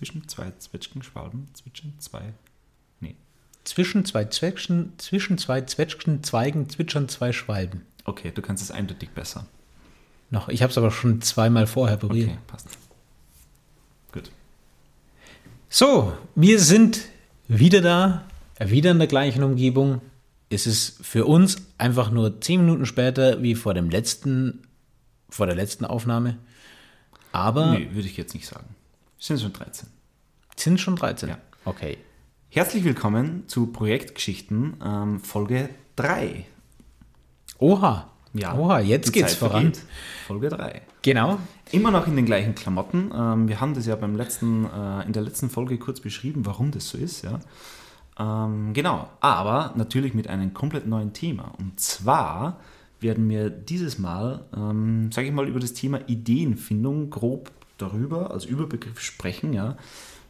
Zwischen zwei Zwetschgenschwalben zwitschern zwei. Nee. Zwischen zwei Zwetschgen, zwischen zwei Zwetschgenzweigen zwitschern zwei Schwalben. Okay, du kannst es eindeutig besser. Noch, ich habe es aber schon zweimal vorher probiert. Okay, passt. Gut. So, wir sind wieder da, wieder in der gleichen Umgebung. Es ist für uns einfach nur zehn Minuten später wie vor dem letzten, vor der letzten Aufnahme. Aber Nee, würde ich jetzt nicht sagen. Es sind schon 13. sind schon 13. Ja. Okay. Herzlich willkommen zu Projektgeschichten ähm, Folge 3. Oha. Oha, jetzt geht's Zeit voran. vergeht. Folge 3. Genau. Immer noch in den gleichen Klamotten. Ähm, wir haben das ja beim letzten, äh, in der letzten Folge kurz beschrieben, warum das so ist. Ja? Ähm, genau, aber natürlich mit einem komplett neuen Thema. Und zwar werden wir dieses Mal, ähm, sage ich mal, über das Thema Ideenfindung grob darüber als Überbegriff sprechen. Ja?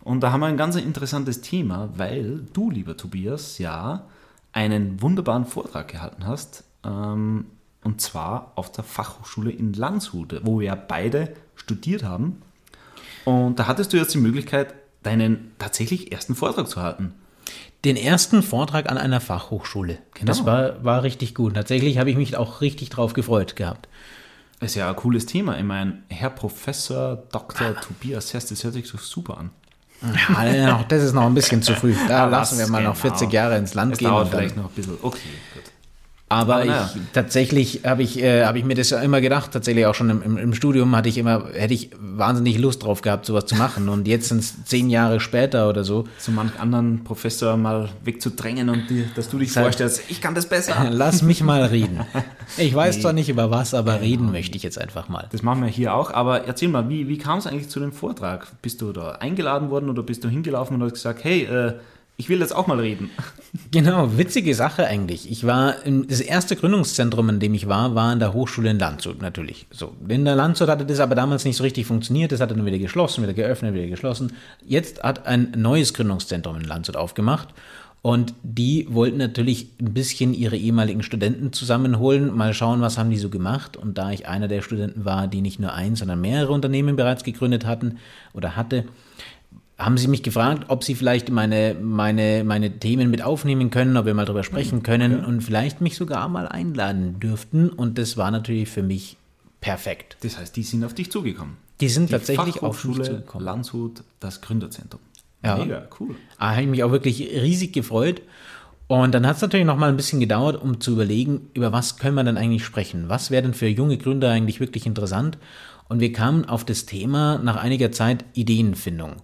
Und da haben wir ein ganz interessantes Thema, weil du, lieber Tobias, ja einen wunderbaren Vortrag gehalten hast. Ähm, und zwar auf der Fachhochschule in Landshut, wo wir ja beide studiert haben. Und da hattest du jetzt die Möglichkeit, deinen tatsächlich ersten Vortrag zu halten. Den ersten Vortrag an einer Fachhochschule. Genau. Das war, war richtig gut. Tatsächlich habe ich mich auch richtig drauf gefreut gehabt. Ist ja ein cooles Thema. Ich meine, Herr Professor Dr. Tobias Hess, das hört sich so super an. Ja, das ist noch ein bisschen zu früh. Da lassen wir mal noch genau. 40 Jahre ins Land Es gehen. dauert und dann- vielleicht noch ein bisschen. Okay, gut. Aber, Aber naja. ich, tatsächlich habe ich, äh, habe ich mir das ja immer gedacht, tatsächlich auch schon im, im, im Studium hatte ich immer, hätte ich wahnsinnig Lust drauf gehabt, sowas zu machen. Und jetzt sind es zehn Jahre später oder so. So manch anderen Professor mal wegzudrängen und dir, dass du dich Sag- vorstellst, ich kann das besser. Lass mich mal reden. Ich weiß zwar nicht über was, aber reden möchte ich jetzt einfach mal. Das machen wir hier auch, aber erzähl mal, wie, wie kam es eigentlich zu dem Vortrag? Bist du da eingeladen worden oder bist du hingelaufen und hast gesagt, hey, äh, ich will jetzt auch mal reden? Genau, witzige Sache eigentlich. Ich war, im, das erste Gründungszentrum, in dem ich war, war in der Hochschule in Landshut natürlich. So, in der Landshut hatte das aber damals nicht so richtig funktioniert. Das hatte dann wieder geschlossen, wieder geöffnet, wieder geschlossen. Jetzt hat ein neues Gründungszentrum in Landshut aufgemacht. Und die wollten natürlich ein bisschen ihre ehemaligen Studenten zusammenholen, mal schauen, was haben die so gemacht. Und da ich einer der Studenten war, die nicht nur ein, sondern mehrere Unternehmen bereits gegründet hatten oder hatte, haben sie mich gefragt, ob sie vielleicht meine, meine, meine Themen mit aufnehmen können, ob wir mal drüber sprechen können und vielleicht mich sogar mal einladen dürften. Und das war natürlich für mich perfekt. Das heißt, die sind auf dich zugekommen. Die sind Die tatsächlich auf mich zugekommen. Landshut, das Gründerzentrum. Ja. Mega, cool. Da habe ich mich auch wirklich riesig gefreut. Und dann hat es natürlich noch mal ein bisschen gedauert, um zu überlegen, über was können wir denn eigentlich sprechen? Was wäre denn für junge Gründer eigentlich wirklich interessant? Und wir kamen auf das Thema nach einiger Zeit Ideenfindung.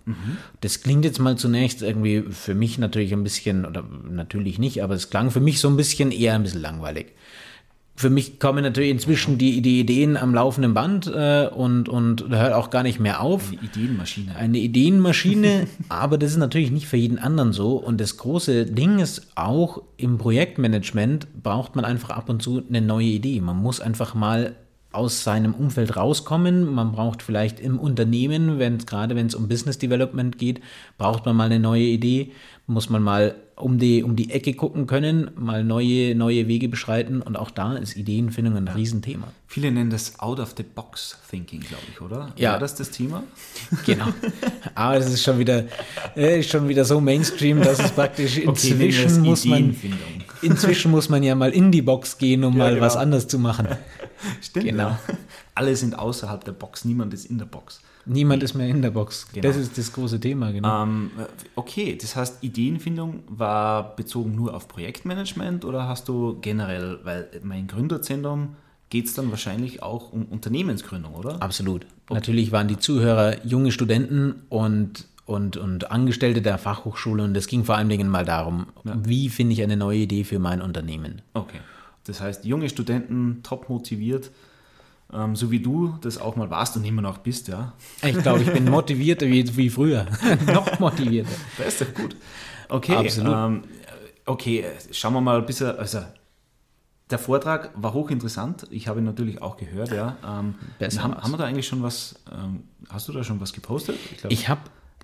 Das klingt jetzt mal zunächst irgendwie für mich natürlich ein bisschen, oder natürlich nicht, aber es klang für mich so ein bisschen eher ein bisschen langweilig. Für mich kommen natürlich inzwischen die, die Ideen am laufenden Band äh, und, und hört auch gar nicht mehr auf Die Ideenmaschine. eine Ideenmaschine, aber das ist natürlich nicht für jeden anderen so. Und das große Ding ist auch, im Projektmanagement braucht man einfach ab und zu eine neue Idee. Man muss einfach mal aus seinem Umfeld rauskommen. Man braucht vielleicht im Unternehmen, wenn gerade wenn es um Business Development geht, braucht man mal eine neue Idee, muss man mal um die, um die Ecke gucken können, mal neue, neue Wege beschreiten. Und auch da ist Ideenfindung ein Riesenthema. Viele nennen das Out-of-the-Box-Thinking, glaube ich, oder? Ja. War das das Thema? Genau. Aber es ist schon wieder, äh, schon wieder so Mainstream, dass es praktisch inzwischen es muss man, inzwischen muss man ja mal in die Box gehen, um mal genau. was anderes zu machen. Stimmt. Genau. Ja. Alle sind außerhalb der Box, niemand ist in der Box. Niemand ist mehr in der Box. Genau. Das ist das große Thema, genau. Ähm, okay, das heißt, Ideenfindung war bezogen nur auf Projektmanagement oder hast du generell, weil mein Gründerzentrum geht es dann wahrscheinlich auch um Unternehmensgründung, oder? Absolut. Natürlich waren die Zuhörer junge Studenten und, und, und Angestellte der Fachhochschule und es ging vor allen Dingen mal darum, wie finde ich eine neue Idee für mein Unternehmen. Okay. Das heißt, junge Studenten, top motiviert, ähm, so wie du das auch mal warst und immer noch bist, ja. Ich glaube, ich bin motivierter wie, wie früher. Noch motivierter. Das ist doch gut. Okay, Absolut. Ähm, okay, schauen wir mal ein bisschen, also der Vortrag war hochinteressant. Ich habe ihn natürlich auch gehört, ja. Ähm, haben, haben wir da eigentlich schon was, ähm, hast du da schon was gepostet? glaub, Ich habe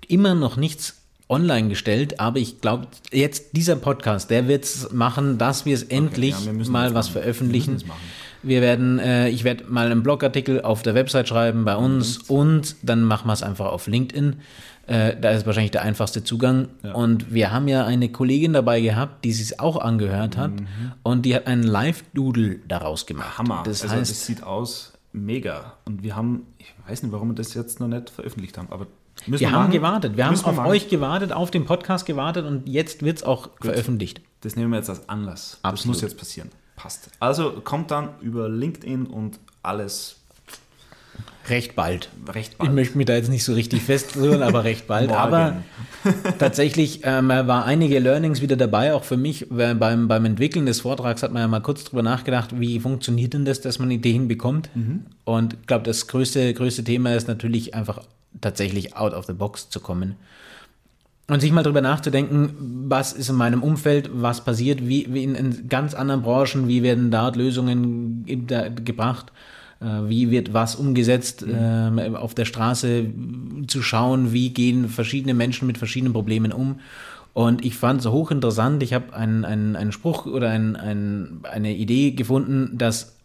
immer noch nichts online gestellt, aber ich glaube, jetzt dieser Podcast, der wird es machen, dass wir es endlich ja, wir müssen mal was machen. Wir das. Wir werden, äh, ich werde mal einen Blogartikel auf der Website schreiben bei uns und dann machen wir es einfach auf LinkedIn. Äh, da ist wahrscheinlich der einfachste Zugang. Ja. Und wir haben ja eine Kollegin dabei gehabt, die sich auch angehört hat und die hat einen Live-Doodle daraus gemacht. Hammer. Das also heißt, das sieht aus mega. Und wir haben, ich weiß nicht, warum wir das jetzt noch nicht veröffentlicht haben, aber müssen wir haben machen. gewartet. Wir haben wir auf machen. euch gewartet, auf den Podcast gewartet und jetzt wird es auch veröffentlicht. Das nehmen wir jetzt als Anlass. Das Absolut. muss jetzt passieren. Passt. Also kommt dann über LinkedIn und alles Recht bald. recht Ich bald. möchte mich da jetzt nicht so richtig festrühren, aber recht bald. Aber tatsächlich ähm, war einige Learnings wieder dabei, auch für mich. Weil Beim, beim Entwickeln des Vortrags hat man ja mal kurz drüber nachgedacht, wie funktioniert denn das, dass man Ideen bekommt. Und ich glaube, das größte, größte Thema ist natürlich einfach tatsächlich out of the box zu kommen. Und sich mal drüber nachzudenken, was ist in meinem Umfeld, was passiert, wie, wie in, in ganz anderen Branchen, wie werden dort Lösungen ge- da, gebracht, äh, wie wird was umgesetzt, ähm, auf der Straße zu schauen, wie gehen verschiedene Menschen mit verschiedenen Problemen um. Und ich fand es hochinteressant. Ich habe einen, einen, einen Spruch oder ein, ein, eine Idee gefunden, dass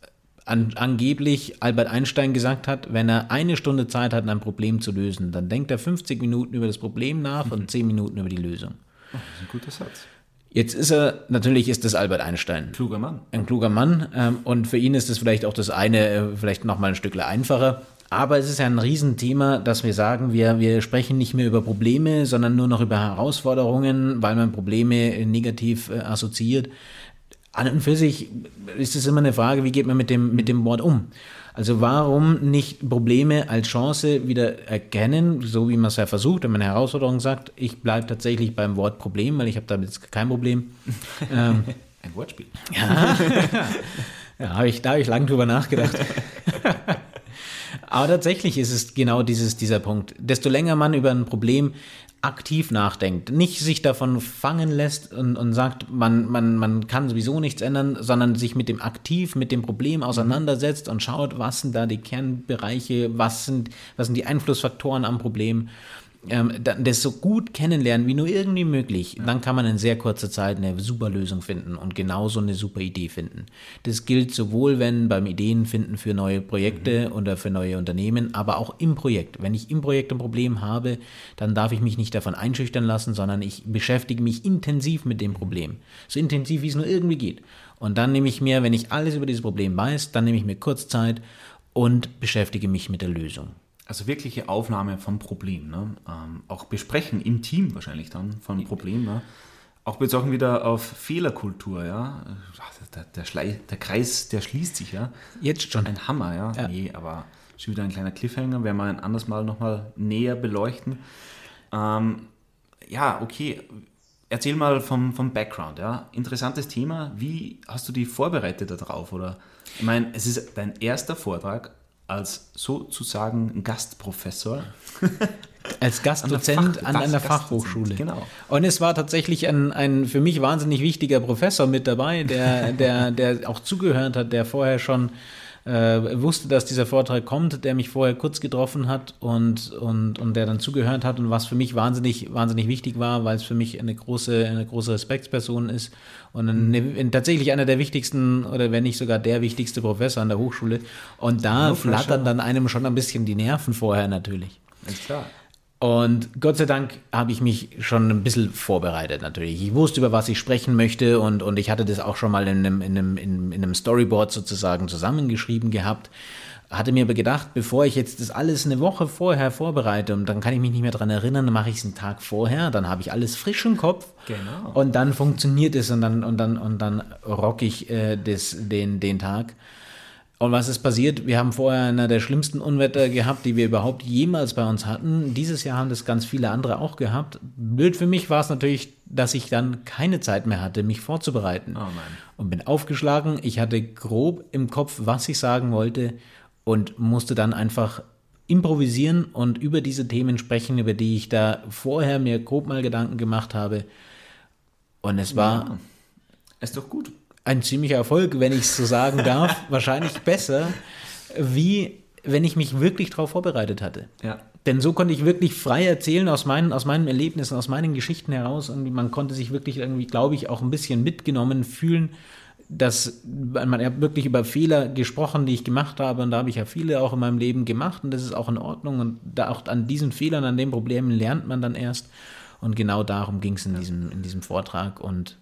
an, angeblich Albert Einstein gesagt hat, wenn er eine Stunde Zeit hat, ein Problem zu lösen, dann denkt er 50 Minuten über das Problem nach und 10 Minuten über die Lösung. Das ist ein guter Satz. Jetzt ist er, natürlich ist das Albert Einstein. Kluger Mann. Ein kluger Mann ähm, und für ihn ist es vielleicht auch das eine, äh, vielleicht nochmal ein Stück einfacher. Aber es ist ja ein Riesenthema, dass wir sagen, wir, wir sprechen nicht mehr über Probleme, sondern nur noch über Herausforderungen, weil man Probleme negativ äh, assoziiert. An und für sich ist es immer eine Frage, wie geht man mit dem, mit dem Wort um? Also warum nicht Probleme als Chance wieder erkennen, so wie man es ja versucht, wenn man eine Herausforderung sagt, ich bleibe tatsächlich beim Wort Problem, weil ich habe damit jetzt kein Problem. ähm, Ein Wortspiel. ja, habe ich, da habe ich lang drüber nachgedacht. Aber tatsächlich ist es genau dieses, dieser Punkt. Desto länger man über ein Problem aktiv nachdenkt, nicht sich davon fangen lässt und, und sagt, man, man, man kann sowieso nichts ändern, sondern sich mit dem aktiv, mit dem Problem auseinandersetzt und schaut, was sind da die Kernbereiche, was sind, was sind die Einflussfaktoren am Problem. Ähm, das so gut kennenlernen wie nur irgendwie möglich, dann kann man in sehr kurzer Zeit eine super Lösung finden und genauso eine super Idee finden. Das gilt sowohl, wenn beim Ideenfinden für neue Projekte oder für neue Unternehmen, aber auch im Projekt. Wenn ich im Projekt ein Problem habe, dann darf ich mich nicht davon einschüchtern lassen, sondern ich beschäftige mich intensiv mit dem Problem. So intensiv, wie es nur irgendwie geht. Und dann nehme ich mir, wenn ich alles über dieses Problem weiß, dann nehme ich mir kurz Zeit und beschäftige mich mit der Lösung. Also wirkliche Aufnahme vom Problem. Ne? Ähm, auch besprechen im Team wahrscheinlich dann von Problem. Ne? Auch bezogen wieder auf Fehlerkultur. Ja? Der, der, Schlei, der Kreis, der schließt sich. ja. Jetzt schon. Ein Hammer, ja. Ja. Nee, aber schon wieder ein kleiner Cliffhanger. Werden wir ein anderes Mal nochmal näher beleuchten. Ähm, ja, okay. Erzähl mal vom, vom Background. Ja? Interessantes Thema. Wie hast du die vorbereitet darauf? Oder ich meine, es ist dein erster Vortrag als sozusagen Gastprofessor. Als Gastdozent Fach- an einer Fachhochschule. Genau. Und es war tatsächlich ein, ein für mich wahnsinnig wichtiger Professor mit dabei, der, der, der auch zugehört hat, der vorher schon äh, wusste, dass dieser Vortrag kommt, der mich vorher kurz getroffen hat und, und, und der dann zugehört hat und was für mich wahnsinnig, wahnsinnig wichtig war, weil es für mich eine große, eine große Respektsperson ist und eine, ein, tatsächlich einer der wichtigsten oder wenn nicht sogar der wichtigste Professor an der Hochschule. Und da flattern dann einem schon ein bisschen die Nerven vorher natürlich. Ist klar. Und Gott sei Dank habe ich mich schon ein bisschen vorbereitet natürlich. Ich wusste, über was ich sprechen möchte und, und ich hatte das auch schon mal in einem, in, einem, in, in einem Storyboard sozusagen zusammengeschrieben gehabt. Hatte mir aber gedacht, bevor ich jetzt das alles eine Woche vorher vorbereite und dann kann ich mich nicht mehr dran erinnern, dann mache ich es einen Tag vorher, dann habe ich alles frisch im Kopf Genau. und dann funktioniert es und dann, und dann, und dann rock ich äh, das, den, den Tag. Und was ist passiert? Wir haben vorher einer der schlimmsten Unwetter gehabt, die wir überhaupt jemals bei uns hatten. Dieses Jahr haben das ganz viele andere auch gehabt. Blöd für mich war es natürlich, dass ich dann keine Zeit mehr hatte, mich vorzubereiten. Oh. Und bin aufgeschlagen. Ich hatte grob im Kopf, was ich sagen wollte und musste dann einfach improvisieren und über diese Themen sprechen, über die ich da vorher mir grob mal Gedanken gemacht habe. Und es war Ist doch gut. Ein ziemlicher Erfolg, wenn ich es so sagen darf. Wahrscheinlich besser, wie wenn ich mich wirklich darauf vorbereitet hatte. Ja. Denn so konnte ich wirklich frei erzählen aus meinen, aus meinen Erlebnissen, aus meinen Geschichten heraus. Und man konnte sich wirklich irgendwie, glaube ich, auch ein bisschen mitgenommen fühlen dass man ja wirklich über Fehler gesprochen, die ich gemacht habe. Und da habe ich ja viele auch in meinem Leben gemacht und das ist auch in Ordnung. Und da auch an diesen Fehlern, an den Problemen lernt man dann erst. Und genau darum ging es in, diesem, in diesem Vortrag. Und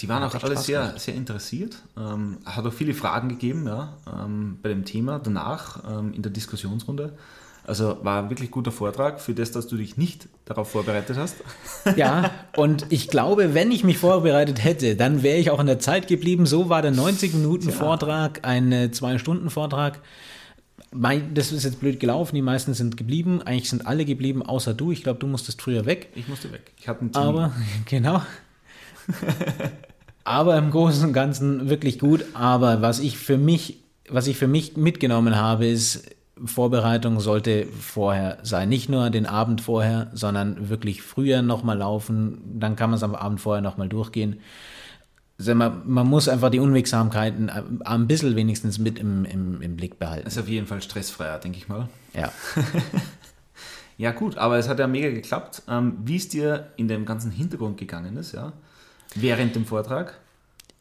die waren auch alle sehr, sehr interessiert. Ähm, hat auch viele Fragen gegeben ja, ähm, bei dem Thema danach ähm, in der Diskussionsrunde. Also war ein wirklich guter Vortrag für das, dass du dich nicht darauf vorbereitet hast. Ja, und ich glaube, wenn ich mich vorbereitet hätte, dann wäre ich auch in der Zeit geblieben. So war der 90-Minuten-Vortrag, ein Zwei-Stunden-Vortrag. Das ist jetzt blöd gelaufen, die meisten sind geblieben. Eigentlich sind alle geblieben, außer du. Ich glaube, du musstest früher weg. Ich musste weg. Ich hatte einen Termin. Aber, genau. Aber im Großen und Ganzen wirklich gut. Aber was ich für mich, was ich für mich mitgenommen habe, ist, Vorbereitung sollte vorher sein. Nicht nur den Abend vorher, sondern wirklich früher nochmal laufen. Dann kann man es am Abend vorher nochmal durchgehen. Man, man muss einfach die Unwegsamkeiten äh, ein bisschen wenigstens mit im, im, im Blick behalten. Das ist auf jeden Fall stressfreier, denke ich mal. Ja. ja, gut, aber es hat ja mega geklappt. Ähm, wie es dir in dem ganzen Hintergrund gegangen ist, ja, während dem Vortrag?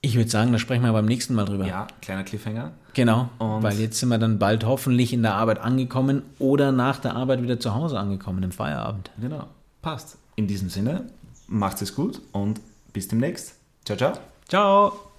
Ich würde sagen, da sprechen wir beim nächsten Mal drüber. Ja, kleiner Cliffhanger. Genau, und weil jetzt sind wir dann bald hoffentlich in der Arbeit angekommen oder nach der Arbeit wieder zu Hause angekommen, im Feierabend. Genau, passt. In diesem Sinne, macht es gut und bis demnächst. Ciao, ciao. Ciao.